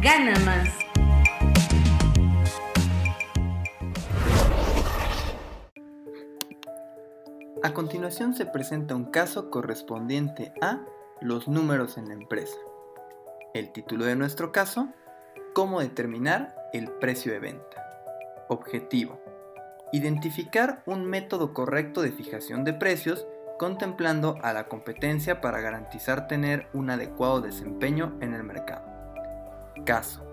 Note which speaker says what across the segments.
Speaker 1: gana más.
Speaker 2: A continuación se presenta un caso correspondiente a los números en la empresa. El título de nuestro caso, cómo determinar el precio de venta. Objetivo. Identificar un método correcto de fijación de precios contemplando a la competencia para garantizar tener un adecuado desempeño en el mercado. Caso.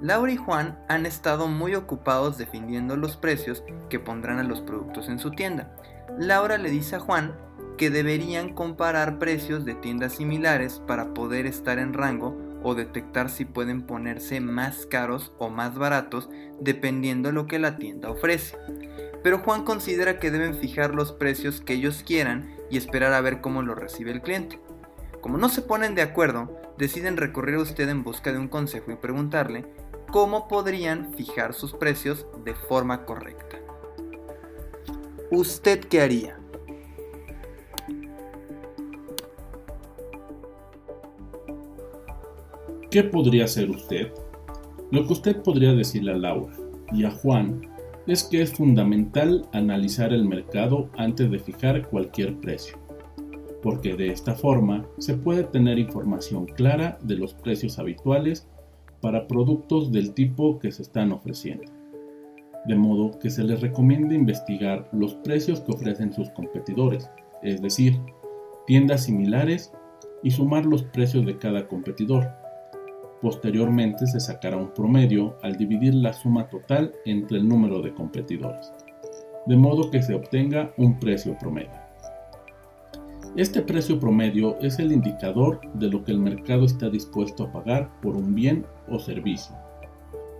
Speaker 2: Laura y Juan han estado muy ocupados defendiendo los precios que pondrán a los productos en su tienda. Laura le dice a Juan que deberían comparar precios de tiendas similares para poder estar en rango o detectar si pueden ponerse más caros o más baratos dependiendo de lo que la tienda ofrece. Pero Juan considera que deben fijar los precios que ellos quieran y esperar a ver cómo lo recibe el cliente. Como no se ponen de acuerdo, deciden recurrir a usted en busca de un consejo y preguntarle cómo podrían fijar sus precios de forma correcta. ¿Usted qué haría?
Speaker 3: ¿Qué podría hacer usted? Lo que usted podría decirle a Laura y a Juan es que es fundamental analizar el mercado antes de fijar cualquier precio, porque de esta forma se puede tener información clara de los precios habituales para productos del tipo que se están ofreciendo. De modo que se les recomienda investigar los precios que ofrecen sus competidores, es decir, tiendas similares y sumar los precios de cada competidor Posteriormente se sacará un promedio al dividir la suma total entre el número de competidores, de modo que se obtenga un precio promedio. Este precio promedio es el indicador de lo que el mercado está dispuesto a pagar por un bien o servicio,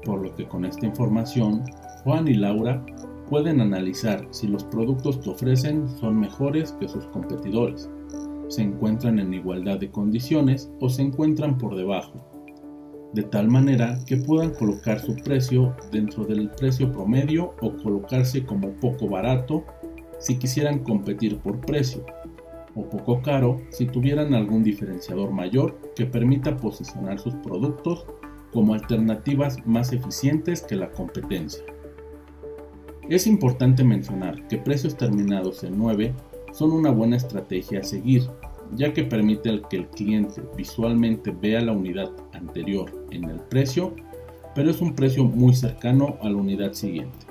Speaker 3: por lo que con esta información Juan y Laura pueden analizar si los productos que ofrecen son mejores que sus competidores, se encuentran en igualdad de condiciones o se encuentran por debajo de tal manera que puedan colocar su precio dentro del precio promedio o colocarse como poco barato si quisieran competir por precio, o poco caro si tuvieran algún diferenciador mayor que permita posicionar sus productos como alternativas más eficientes que la competencia. Es importante mencionar que precios terminados en 9 son una buena estrategia a seguir ya que permite que el cliente visualmente vea la unidad anterior en el precio, pero es un precio muy cercano a la unidad siguiente,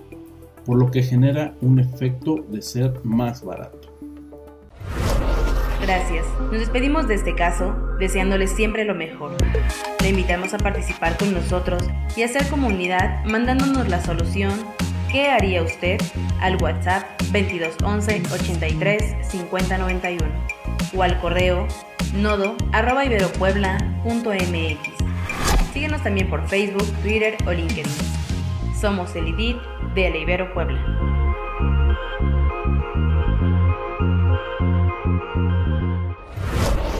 Speaker 3: por lo que genera un efecto de ser más barato.
Speaker 1: Gracias. Nos despedimos de este caso deseándoles siempre lo mejor. Le invitamos a participar con nosotros y hacer comunidad mandándonos la solución ¿Qué haría usted? al WhatsApp 2211 83 5091 o al correo nodo arroba Síguenos también por Facebook, Twitter o LinkedIn. Somos el IDIT de la Ibero Puebla. フフフフ。